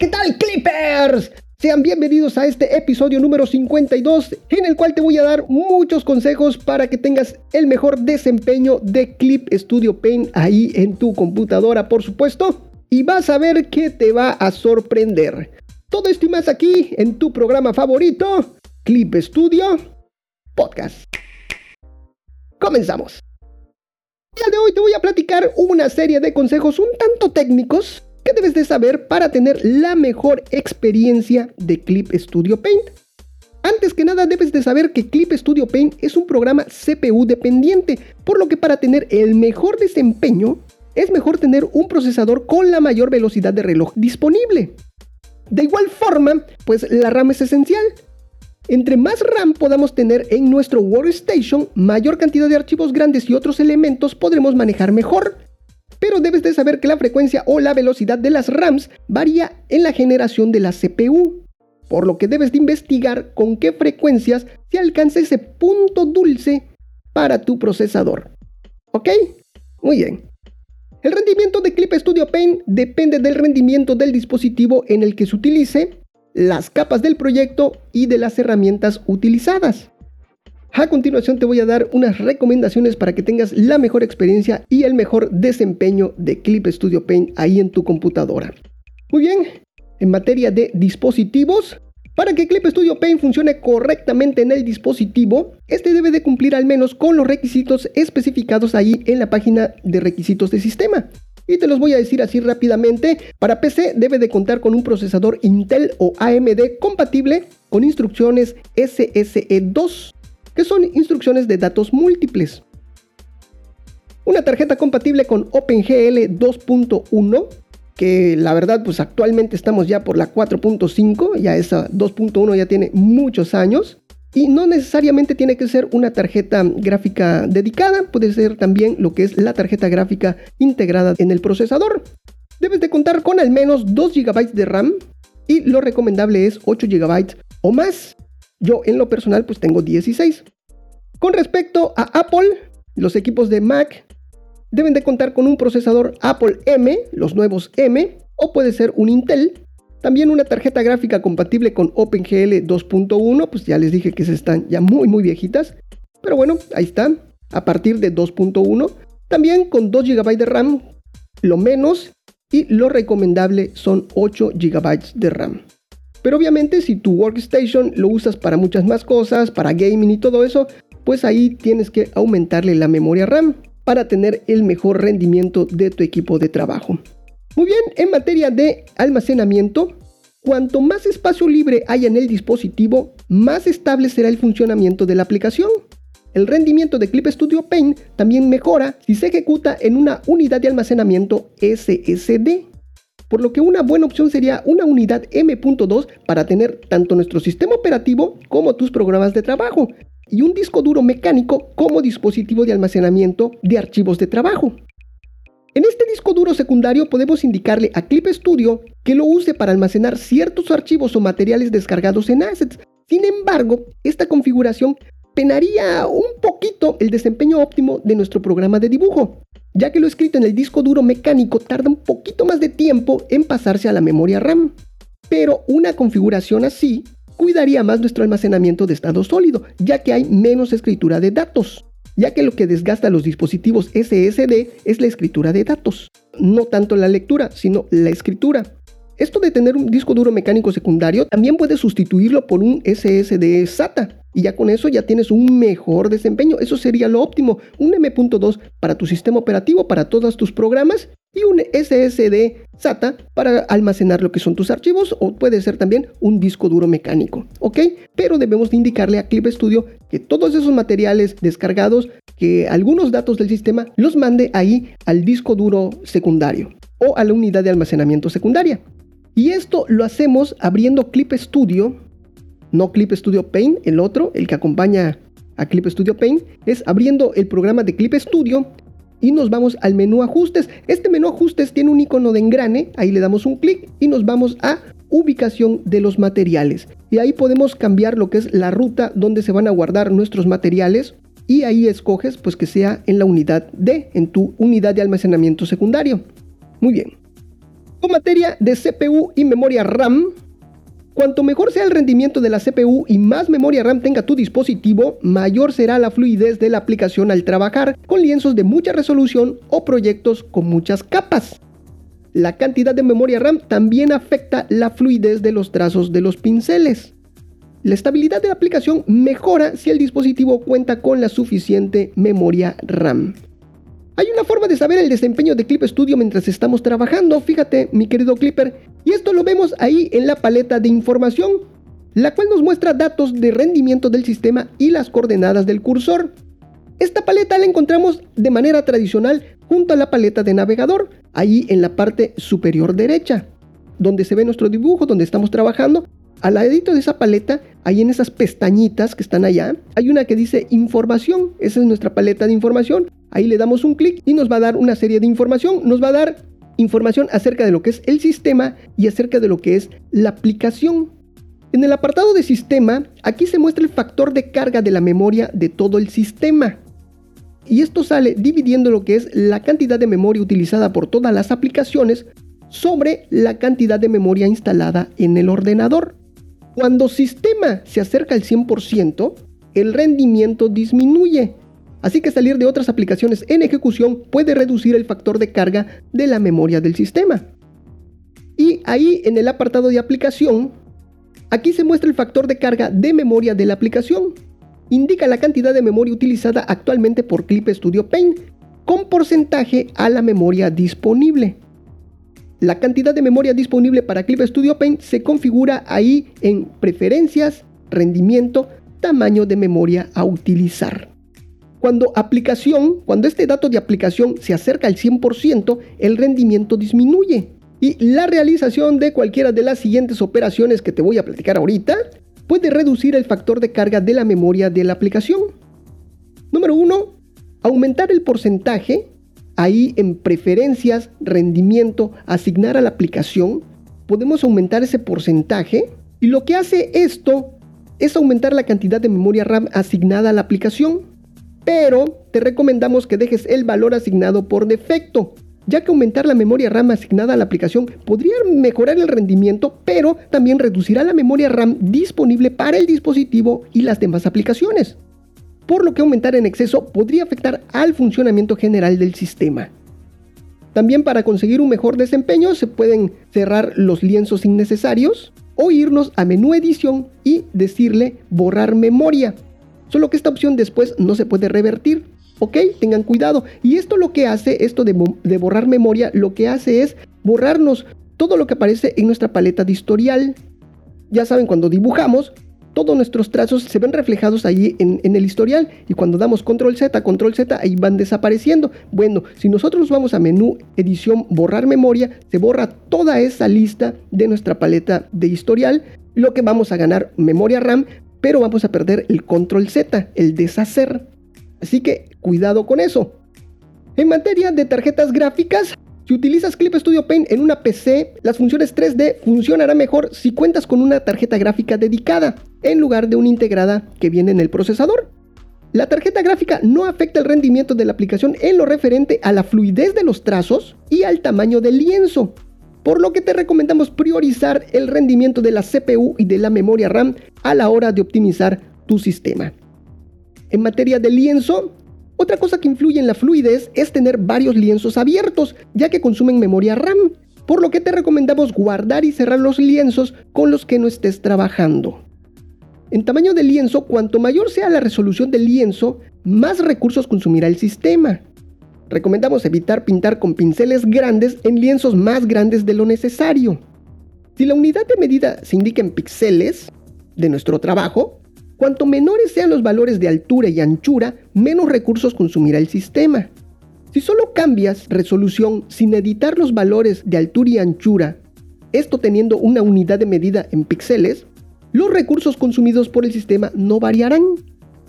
¿qué tal Clippers? Sean bienvenidos a este episodio número 52 en el cual te voy a dar muchos consejos para que tengas el mejor desempeño de Clip Studio Paint ahí en tu computadora, por supuesto. Y vas a ver que te va a sorprender. Todo esto y más aquí en tu programa favorito, Clip Studio Podcast. Comenzamos. El día de hoy te voy a platicar una serie de consejos un tanto técnicos ¿Qué debes de saber para tener la mejor experiencia de Clip Studio Paint? Antes que nada debes de saber que Clip Studio Paint es un programa CPU dependiente, por lo que para tener el mejor desempeño es mejor tener un procesador con la mayor velocidad de reloj disponible. De igual forma, pues la RAM es esencial. Entre más RAM podamos tener en nuestro workstation, mayor cantidad de archivos grandes y otros elementos podremos manejar mejor pero debes de saber que la frecuencia o la velocidad de las RAMs varía en la generación de la CPU, por lo que debes de investigar con qué frecuencias se alcanza ese punto dulce para tu procesador. ¿Ok? Muy bien. El rendimiento de Clip Studio Paint depende del rendimiento del dispositivo en el que se utilice, las capas del proyecto y de las herramientas utilizadas. A continuación te voy a dar unas recomendaciones para que tengas la mejor experiencia y el mejor desempeño de Clip Studio Paint ahí en tu computadora. Muy bien, en materia de dispositivos, para que Clip Studio Paint funcione correctamente en el dispositivo, este debe de cumplir al menos con los requisitos especificados ahí en la página de requisitos de sistema. Y te los voy a decir así rápidamente. Para PC debe de contar con un procesador Intel o AMD compatible con instrucciones SSE2 que son instrucciones de datos múltiples. Una tarjeta compatible con OpenGL 2.1, que la verdad pues actualmente estamos ya por la 4.5, ya esa 2.1 ya tiene muchos años. Y no necesariamente tiene que ser una tarjeta gráfica dedicada, puede ser también lo que es la tarjeta gráfica integrada en el procesador. Debes de contar con al menos 2 GB de RAM y lo recomendable es 8 GB o más. Yo en lo personal pues tengo 16. Con respecto a Apple, los equipos de Mac deben de contar con un procesador Apple M, los nuevos M, o puede ser un Intel. También una tarjeta gráfica compatible con OpenGL 2.1, pues ya les dije que se están ya muy muy viejitas. Pero bueno, ahí está, a partir de 2.1. También con 2 GB de RAM, lo menos, y lo recomendable son 8 GB de RAM. Pero obviamente si tu workstation lo usas para muchas más cosas, para gaming y todo eso, pues ahí tienes que aumentarle la memoria RAM para tener el mejor rendimiento de tu equipo de trabajo. Muy bien, en materia de almacenamiento, cuanto más espacio libre haya en el dispositivo, más estable será el funcionamiento de la aplicación. El rendimiento de Clip Studio Paint también mejora si se ejecuta en una unidad de almacenamiento SSD por lo que una buena opción sería una unidad M.2 para tener tanto nuestro sistema operativo como tus programas de trabajo, y un disco duro mecánico como dispositivo de almacenamiento de archivos de trabajo. En este disco duro secundario podemos indicarle a Clip Studio que lo use para almacenar ciertos archivos o materiales descargados en Assets. Sin embargo, esta configuración penaría un poquito el desempeño óptimo de nuestro programa de dibujo, ya que lo escrito en el disco duro mecánico tarda un poquito más de tiempo en pasarse a la memoria RAM. Pero una configuración así cuidaría más nuestro almacenamiento de estado sólido, ya que hay menos escritura de datos, ya que lo que desgasta los dispositivos SSD es la escritura de datos, no tanto la lectura, sino la escritura. Esto de tener un disco duro mecánico secundario también puede sustituirlo por un SSD SATA, y ya con eso ya tienes un mejor desempeño. Eso sería lo óptimo. Un M.2 para tu sistema operativo, para todos tus programas y un SSD SATA para almacenar lo que son tus archivos o puede ser también un disco duro mecánico, ¿ok? Pero debemos de indicarle a Clip Studio que todos esos materiales descargados, que algunos datos del sistema los mande ahí al disco duro secundario o a la unidad de almacenamiento secundaria. Y esto lo hacemos abriendo Clip Studio no Clip Studio Paint, el otro, el que acompaña a Clip Studio Paint, es abriendo el programa de Clip Studio y nos vamos al menú ajustes. Este menú ajustes tiene un icono de engrane, ahí le damos un clic y nos vamos a ubicación de los materiales. Y ahí podemos cambiar lo que es la ruta donde se van a guardar nuestros materiales y ahí escoges pues que sea en la unidad D, en tu unidad de almacenamiento secundario. Muy bien. Con materia de CPU y memoria RAM, Cuanto mejor sea el rendimiento de la CPU y más memoria RAM tenga tu dispositivo, mayor será la fluidez de la aplicación al trabajar con lienzos de mucha resolución o proyectos con muchas capas. La cantidad de memoria RAM también afecta la fluidez de los trazos de los pinceles. La estabilidad de la aplicación mejora si el dispositivo cuenta con la suficiente memoria RAM. Hay una forma de saber el desempeño de Clip Studio mientras estamos trabajando, fíjate mi querido Clipper, y esto lo vemos ahí en la paleta de información, la cual nos muestra datos de rendimiento del sistema y las coordenadas del cursor. Esta paleta la encontramos de manera tradicional junto a la paleta de navegador, ahí en la parte superior derecha, donde se ve nuestro dibujo, donde estamos trabajando. Al ladito de esa paleta, ahí en esas pestañitas que están allá, hay una que dice información. Esa es nuestra paleta de información. Ahí le damos un clic y nos va a dar una serie de información. Nos va a dar información acerca de lo que es el sistema y acerca de lo que es la aplicación. En el apartado de sistema, aquí se muestra el factor de carga de la memoria de todo el sistema. Y esto sale dividiendo lo que es la cantidad de memoria utilizada por todas las aplicaciones sobre la cantidad de memoria instalada en el ordenador. Cuando sistema se acerca al 100%, el rendimiento disminuye Así que salir de otras aplicaciones en ejecución puede reducir el factor de carga de la memoria del sistema. Y ahí en el apartado de aplicación, aquí se muestra el factor de carga de memoria de la aplicación. Indica la cantidad de memoria utilizada actualmente por Clip Studio Paint con porcentaje a la memoria disponible. La cantidad de memoria disponible para Clip Studio Paint se configura ahí en preferencias, rendimiento, tamaño de memoria a utilizar. Cuando aplicación, cuando este dato de aplicación se acerca al 100%, el rendimiento disminuye. Y la realización de cualquiera de las siguientes operaciones que te voy a platicar ahorita puede reducir el factor de carga de la memoria de la aplicación. Número 1. Aumentar el porcentaje. Ahí en preferencias, rendimiento, asignar a la aplicación. Podemos aumentar ese porcentaje. Y lo que hace esto es aumentar la cantidad de memoria RAM asignada a la aplicación pero te recomendamos que dejes el valor asignado por defecto, ya que aumentar la memoria RAM asignada a la aplicación podría mejorar el rendimiento, pero también reducirá la memoria RAM disponible para el dispositivo y las demás aplicaciones. Por lo que aumentar en exceso podría afectar al funcionamiento general del sistema. También para conseguir un mejor desempeño se pueden cerrar los lienzos innecesarios o irnos a menú edición y decirle borrar memoria Solo que esta opción después no se puede revertir. ¿Ok? Tengan cuidado. Y esto lo que hace, esto de, borrar memoria, lo que hace es borrarnos todo lo que aparece en nuestra paleta de historial. Ya saben, cuando dibujamos, todos nuestros trazos se ven reflejados allí en, en, el historial y cuando damos control Z, control Z, ahí van desapareciendo. Bueno, si nosotros vamos a menú, edición, borrar memoria, se borra toda esa lista de nuestra paleta de historial, lo que vamos a ganar memoria RAM, pero vamos a perder el control Z, el deshacer. Así que cuidado con eso. En materia de tarjetas gráficas, si utilizas Clip Studio Paint en una PC, las funciones 3D funcionarán mejor si cuentas con una tarjeta gráfica dedicada, en lugar de una integrada que viene en el procesador. La tarjeta gráfica no afecta el rendimiento de la aplicación en lo referente a la fluidez de los trazos y al tamaño del lienzo, por lo que te recomendamos priorizar el rendimiento de la CPU y de la memoria RAM a la hora de optimizar tu sistema. En materia de lienzo, otra cosa que influye en la fluidez es tener varios lienzos abiertos, ya que consumen memoria RAM, por lo que te recomendamos guardar y cerrar los lienzos con los que no estés trabajando. En tamaño de lienzo, cuanto mayor sea la resolución del lienzo, más recursos consumirá el sistema. Recomendamos evitar pintar con pinceles grandes en lienzos más grandes de lo necesario. Si la unidad de medida se indica en píxeles de nuestro trabajo, cuanto menores sean los valores de altura y anchura, menos recursos consumirá el sistema. Si solo cambias resolución sin editar los valores de altura y anchura, esto teniendo una unidad de medida en píxeles, los recursos consumidos por el sistema no variarán.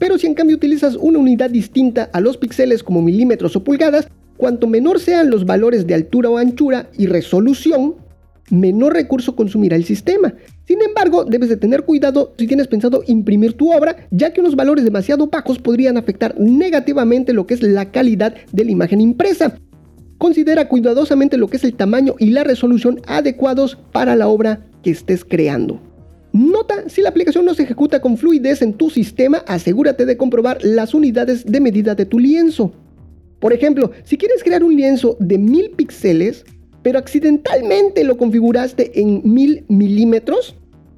Pero si en cambio utilizas una unidad distinta a los píxeles como milímetros o pulgadas, cuanto menor sean los valores de altura o anchura y resolución, menor recurso consumirá el sistema. Sin embargo, debes de tener cuidado si tienes pensado imprimir tu obra, ya que unos valores demasiado bajos podrían afectar negativamente lo que es la calidad de la imagen impresa. considera cuidadosamente lo que es el tamaño y la resolución adecuados para la obra que estés creando. Nota, si la aplicación no se ejecuta con fluidez en tu sistema, asegúrate de comprobar las unidades de medida de tu lienzo. Por ejemplo, si quieres crear un lienzo de 1000 píxeles, pero accidentalmente lo configuraste en 1000 milímetros,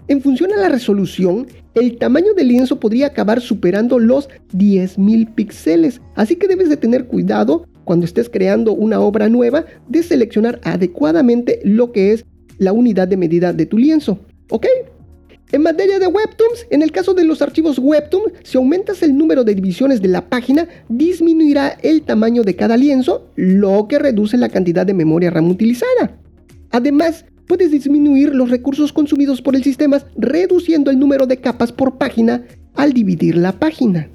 en función a la resolución, el tamaño del lienzo podría acabar superando los 10.000 píxeles. Así que debes de tener cuidado cuando estés creando una obra nueva de seleccionar adecuadamente lo que es la unidad de medida de tu lienzo. ¿Ok? En materia de Webtoons, en el caso de los archivos Webtoon, si aumentas el número de divisiones de la página, disminuirá el tamaño de cada lienzo, lo que reduce la cantidad de memoria RAM utilizada. Además, puedes disminuir los recursos consumidos por el sistema reduciendo el número de capas por página al dividir la página.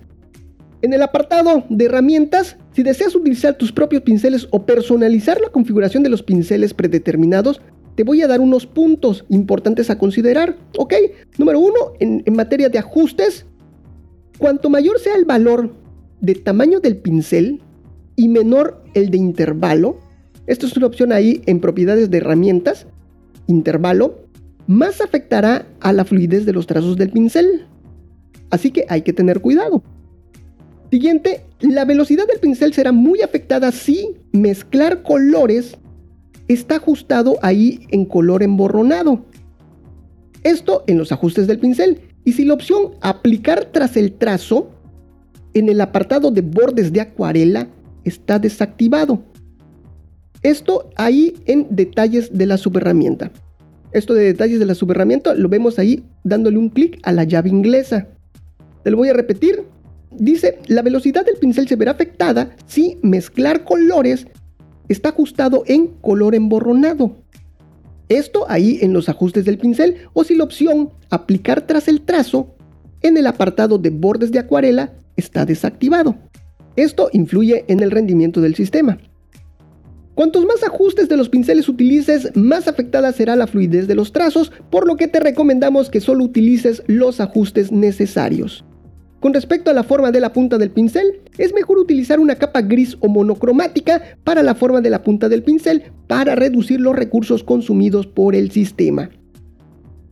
En el apartado de herramientas, si deseas utilizar tus propios pinceles o personalizar la configuración de los pinceles predeterminados, te voy a dar unos puntos importantes a considerar. ¿Ok? Número uno, en, materia de ajustes, cuanto mayor sea el valor de tamaño del pincel y menor el de intervalo, esto es una opción ahí en propiedades de herramientas, intervalo, más afectará a la fluidez de los trazos del pincel. Así que hay que tener cuidado. Siguiente, la velocidad del pincel será muy afectada si mezclar colores está ajustado ahí en color emborronado. Esto en los ajustes del pincel. Y si la opción aplicar tras el trazo en el apartado de bordes de acuarela está desactivado. Esto ahí en detalles de la subherramienta. Esto de detalles de la subherramienta lo vemos ahí dándole un clic a la llave inglesa. Te lo voy a repetir. Dice, la velocidad del pincel se verá afectada si mezclar colores está ajustado en color emborronado. Esto ahí en los ajustes del pincel o si la opción aplicar tras el trazo en el apartado de bordes de acuarela está desactivado. Esto influye en el rendimiento del sistema. Cuantos más ajustes de los pinceles utilices, más afectada será la fluidez de los trazos, por lo que te recomendamos que solo utilices los ajustes necesarios. Con respecto a la forma de la punta del pincel, es mejor utilizar una capa gris o monocromática para la forma de la punta del pincel para reducir los recursos consumidos por el sistema.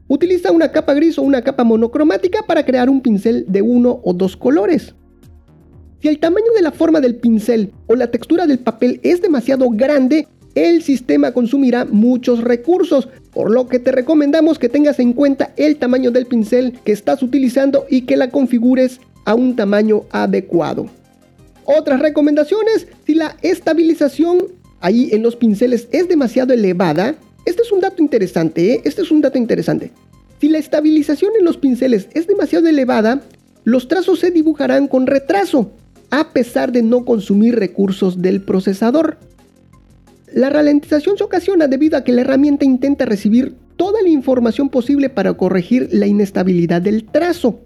Utiliza una capa gris o una capa monocromática para crear un pincel de uno o dos colores. Si el tamaño de la forma del pincel o la textura del papel es demasiado grande, el sistema consumirá muchos recursos, por lo que te recomendamos que tengas en cuenta el tamaño del pincel que estás utilizando y que la configures a un tamaño adecuado. Otras recomendaciones, si la estabilización ahí en los pinceles es demasiado elevada, este es un dato interesante, ¿eh? este es un dato interesante. Si la estabilización en los pinceles es demasiado elevada, los trazos se dibujarán con retraso, a pesar de no consumir recursos del procesador. La ralentización se ocasiona debido a que la herramienta intenta recibir toda la información posible para corregir la inestabilidad del trazo,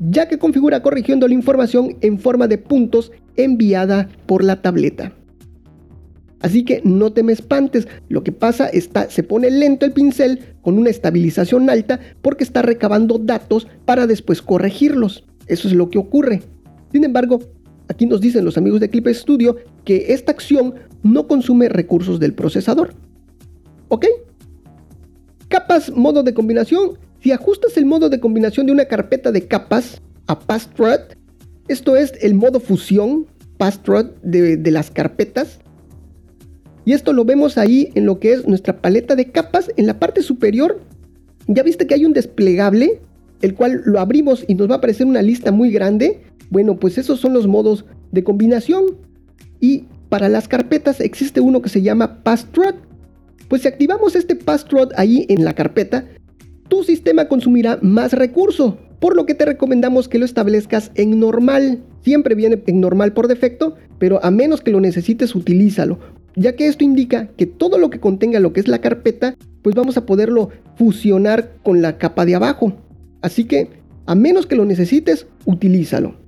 ya que configura corrigiendo la información en forma de puntos enviada por la tableta. Así que no te me espantes, lo que pasa está se pone lento el pincel con una estabilización alta porque está recabando datos para después corregirlos. Eso es lo que ocurre. Sin embargo, aquí nos dicen los amigos de Clip Studio que esta acción no consume recursos del procesador. ¿Ok? Capas, modo de combinación. Si ajustas el modo de combinación de una carpeta de capas a Passthread, esto es el modo fusión, Passthread de, de las carpetas, y esto lo vemos ahí en lo que es nuestra paleta de capas. En la parte superior, ya viste que hay un desplegable, el cual lo abrimos y nos va a aparecer una lista muy grande. Bueno, pues esos son los modos de combinación. Y para las carpetas existe uno que se llama Passthread. Pues si activamos este Passthread ahí en la carpeta, tu sistema consumirá más recurso, por lo que te recomendamos que lo establezcas en normal. Siempre viene en normal por defecto, pero a menos que lo necesites, utilízalo, ya que esto indica que todo lo que contenga lo que es la carpeta, pues vamos a poderlo fusionar con la capa de abajo. Así que, a menos que lo necesites, utilízalo.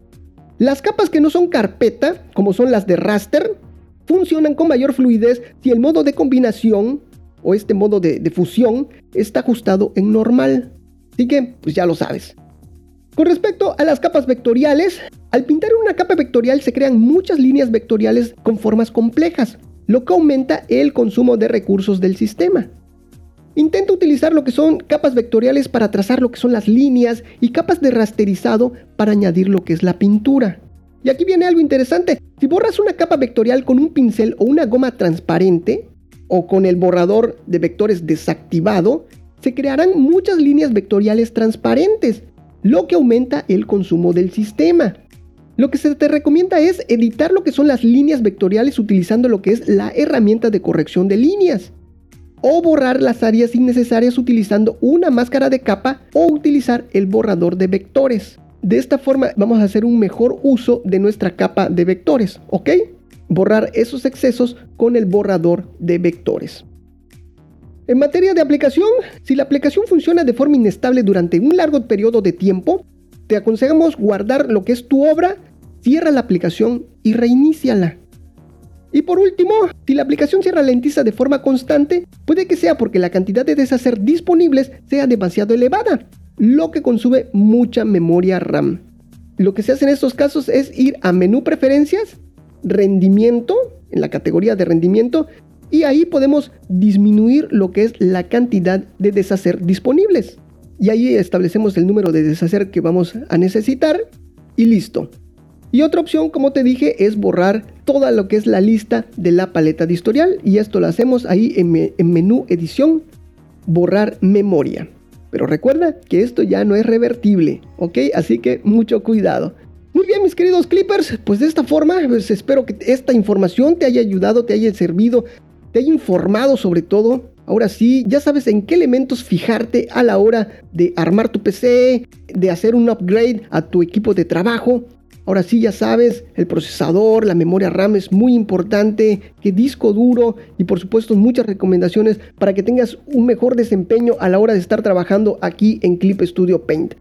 Las capas que no son carpeta, como son las de raster, funcionan con mayor fluidez si el modo de combinación o este modo de, fusión está ajustado en normal. Así que, pues ya lo sabes. Con respecto a las capas vectoriales, al pintar una capa vectorial se crean muchas líneas vectoriales con formas complejas. lo que aumenta el consumo de recursos del sistema. Intenta utilizar lo que son capas vectoriales para trazar lo que son las líneas y capas de rasterizado para añadir lo que es la pintura. Y aquí viene algo interesante. Si borras una capa vectorial con un pincel o una goma transparente, o con el borrador de vectores desactivado, se crearán muchas líneas vectoriales transparentes, lo que aumenta el consumo del sistema. Lo que se te recomienda es editar lo que son las líneas vectoriales utilizando lo que es la herramienta de corrección de líneas. O borrar las áreas innecesarias utilizando una máscara de capa o utilizar el borrador de vectores. De esta forma vamos a hacer un mejor uso de nuestra capa de vectores, ¿ok? Borrar esos excesos con el borrador de vectores. En materia de aplicación, si la aplicación funciona de forma inestable durante un largo periodo de tiempo, te aconsejamos guardar lo que es tu obra, cierra la aplicación y reiníciala. Y por último, si la aplicación se ralentiza de forma constante, puede que sea porque la cantidad de deshacer disponibles sea demasiado elevada lo que consume mucha memoria RAM. Lo que se hace en estos casos es ir a menú preferencias, rendimiento, en la categoría de rendimiento, y ahí podemos disminuir lo que es la cantidad de deshacer disponibles. Y ahí establecemos el número de deshacer que vamos a necesitar y listo. Y otra opción, como te dije, es borrar toda lo que es la lista de la paleta de historial. Y esto lo hacemos ahí en, en menú edición, borrar memoria. Pero recuerda que esto ya no es revertible, ¿ok? Así que mucho cuidado. Muy bien, mis queridos Clippers, pues de esta forma, pues espero que esta información te haya ayudado, te haya servido, te haya informado sobre todo. Ahora sí, ya sabes en qué elementos fijarte a la hora de armar tu PC, de hacer un upgrade a tu equipo de trabajo. Ahora sí, ya sabes, el procesador, la memoria RAM es muy importante, que disco duro y por supuesto muchas recomendaciones para que tengas un mejor desempeño a la hora de estar trabajando aquí en Clip Studio Paint.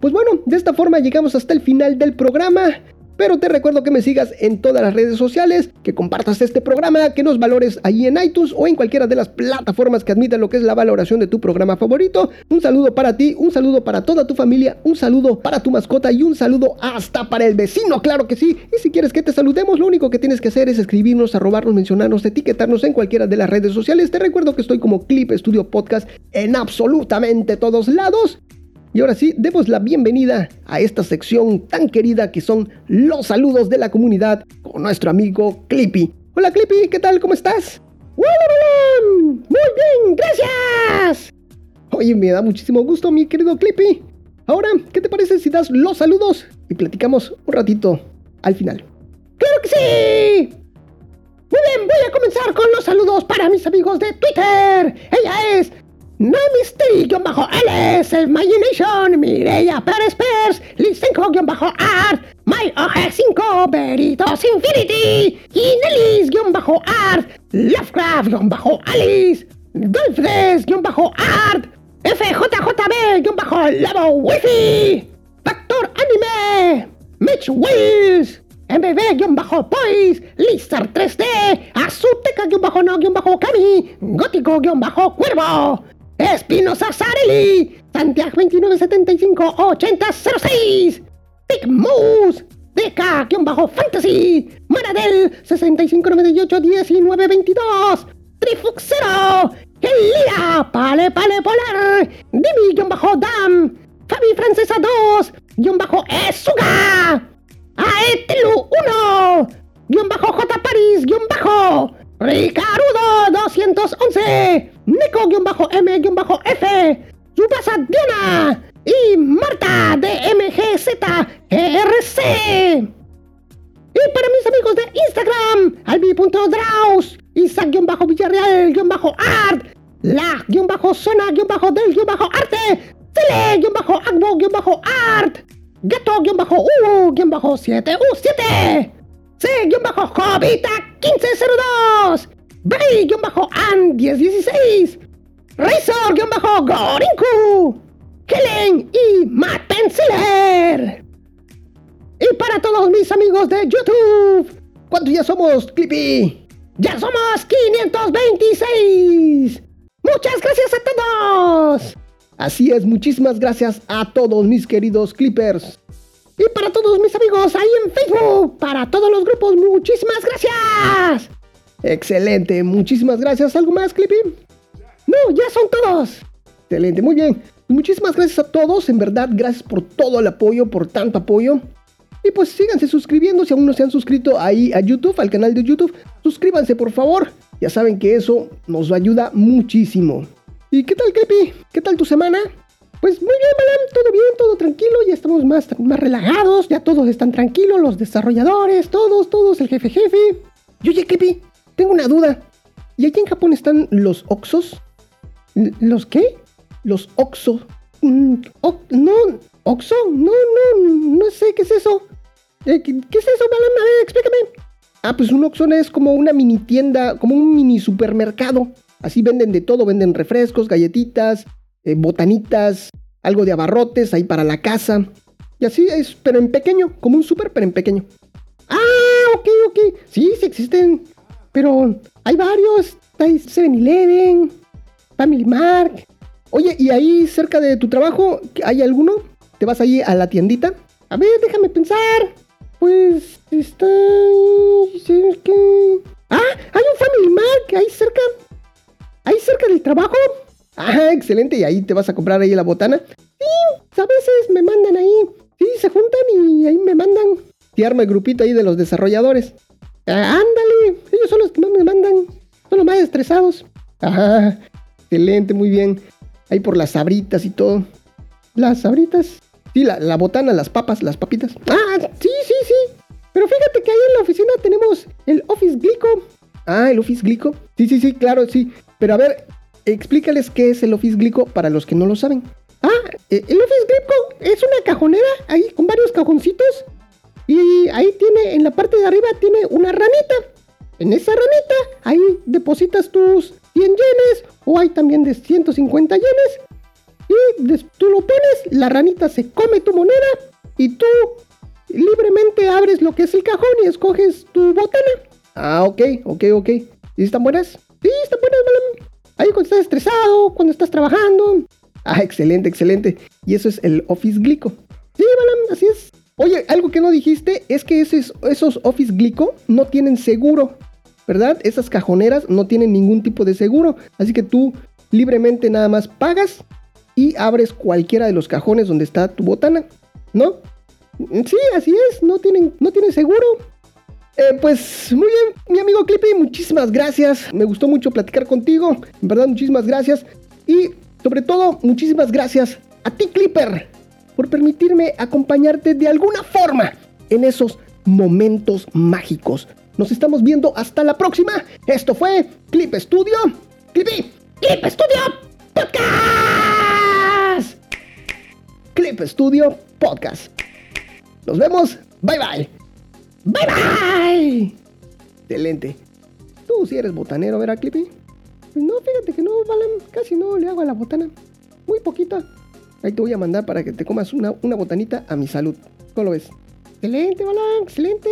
Pues bueno, de esta forma llegamos hasta el final del programa. Pero te recuerdo que me sigas en todas las redes sociales, que compartas este programa, que nos valores ahí en iTunes o en cualquiera de las plataformas que admitan lo que es la valoración de tu programa favorito. Un saludo para ti, un saludo para toda tu familia, un saludo para tu mascota y un saludo hasta para el vecino, claro que sí. Y si quieres que te saludemos, lo único que tienes que hacer es escribirnos, arrobarnos, mencionarnos, etiquetarnos en cualquiera de las redes sociales. Te recuerdo que estoy como Clip Studio Podcast en absolutamente todos lados. Y ahora sí, demos la bienvenida a esta sección tan querida que son los saludos de la comunidad con nuestro amigo Clippy. Hola Clippy, ¿qué tal? ¿Cómo estás? Muy bien, gracias. Oye, me da muchísimo gusto, mi querido Clippy. Ahora, ¿qué te parece si das los saludos y platicamos un ratito al final? ¡Claro que sí! Muy bien, voy a comenzar con los saludos para mis amigos de Twitter. Ella es Namistry-L el Imagination, Mireya Pérez Pers, Lisenko-Art, My 5, Veritos Infinity, Inelis-Art, Lovecraft-Alice, Dolphres-Art, FJJB-Labo Wifi, Factor Anime, Mitch Wills, MBB-Poise, Lizard 3D, Azuteca-No-Kami, Gótico-Cuervo, Espinosa Sareli, Santiago 2975 8006, Big Moose, DK-Fantasy, Maradel 6598 1922, Trifuxero, Elia, Pale Pale Polar, Dimi-Dam, Fabi Francesa 2, bajo Esuga, Aetelu 1, J Paris, bajo Ricarudo 211, Nico-M-F, Yubasa Diana y Marta de MGZERC. Y para mis amigos de Instagram, albi.draus, Isaac-Villarreal-Art, la-zona-del-arte, tele-agbo-art, gato-u-7u7, C-Jovita1502, Bray-An1016, Razor-Gorinku, Helen y Matt Penciler. Y para todos mis amigos de YouTube, ¿cuántos ya somos, Clippy? ¡Ya somos 526! ¡Muchas gracias a todos! Así es, muchísimas gracias a todos mis queridos Clippers. Y para todos mis amigos ahí en Facebook, para todos los grupos, muchísimas gracias. Excelente, muchísimas gracias. ¿Algo más, Clippy? No, ya son todos. Excelente, muy bien. Muchísimas gracias a todos, en verdad, gracias por todo el apoyo, por tanto apoyo. Y pues síganse suscribiendo si aún no se han suscrito ahí a YouTube, al canal de YouTube. Suscríbanse por favor. Ya saben que eso nos ayuda muchísimo. ¿Y qué tal, Creepy? ¿Qué tal tu semana? Pues muy bien, Balam, todo bien, todo tranquilo, ya estamos más, más relajados, ya todos están tranquilos, los desarrolladores, todos, todos, el jefe jefe. Y oye, tengo una duda. ¿Y aquí en Japón están los Oxos? ¿Los qué? Los Oxos. Mm, no, Oxo, no, no, no sé qué es eso. Eh, ¿qué, es eso, explícame. Ah, pues un Oxxo es como una mini tienda, como un mini supermercado. Así venden de todo, venden refrescos, galletitas, eh, botanitas, algo de abarrotes ahí para la casa. Y así es, pero en pequeño, como un super, pero en pequeño. Ah, ok, ok. Sí, sí existen. Pero hay varios. Hay 7-Eleven, Family Mart. Oye, ¿y ahí cerca de tu trabajo hay alguno? ¿Te vas ahí a la tiendita? A ver, déjame pensar. Pues está cerca. Ah, hay un Family Mart ahí cerca. Ahí cerca del trabajo. Ah, excelente. ¿Y ahí te vas a comprar ahí la botana? Sí, a veces me mandan ahí. Sí, se juntan y ahí me mandan. Y arma el grupito ahí de los desarrolladores. Ah, ándale, ellos son los que más me mandan. Son los más estresados. Ajá, excelente, muy bien. Ahí por las sabritas y todo. ¿Las sabritas? Sí, la, botana, las papas, las papitas. Ah, sí, sí, sí. Pero fíjate que ahí en la oficina tenemos el Office Glico. Ah, el Office Glico. Sí, sí, sí, claro, sí. Pero a ver, explícales qué es el Office Glico para los que no lo saben. Ah, eh, el Office Glico es una cajonera ahí con varios cajoncitos. Y ahí tiene, en la parte de arriba tiene una ranita. En esa ranita ahí depositas tus 100 yenes o hay también de 150 yenes y tú lo pones, la ranita se come tu moneda y tú libremente abres lo que es el cajón y escoges tu botana. Ah, ok, ok, ok. ¿Y están buenas? Sí, están buenas, Balam. Ahí cuando estás estresado, cuando estás trabajando. Ah, excelente, excelente. Y eso es el Office Glico. Sí, Balam, así es. Oye, algo que no dijiste es que esos, Office Glico no tienen seguro, ¿verdad? Esas cajoneras no tienen ningún tipo de seguro. Así que tú libremente nada más pagas y abres cualquiera de los cajones donde está tu botana, ¿no? Sí, así es, no tienen, no tienen seguro. Eh, pues muy bien, mi amigo Clippy, muchísimas gracias. Me gustó mucho platicar contigo. En verdad, muchísimas gracias. Y sobre todo, muchísimas gracias a ti, Clipper, por permitirme acompañarte de alguna forma en esos momentos mágicos. Nos estamos viendo hasta la próxima. Esto fue Clip Studio. Clippy, Clip Studio Podcast. Clip Studio Podcast. Nos vemos. Bye bye. Bye bye. Excelente. Tú si eres botanero, ¿verdad, Clippy? Pues no, fíjate que no, Balam, casi no le hago a la botana. Muy poquita. Ahí te voy a mandar para que te comas una, una botanita a mi salud. ¿Cómo lo ves? Excelente, Balam, excelente.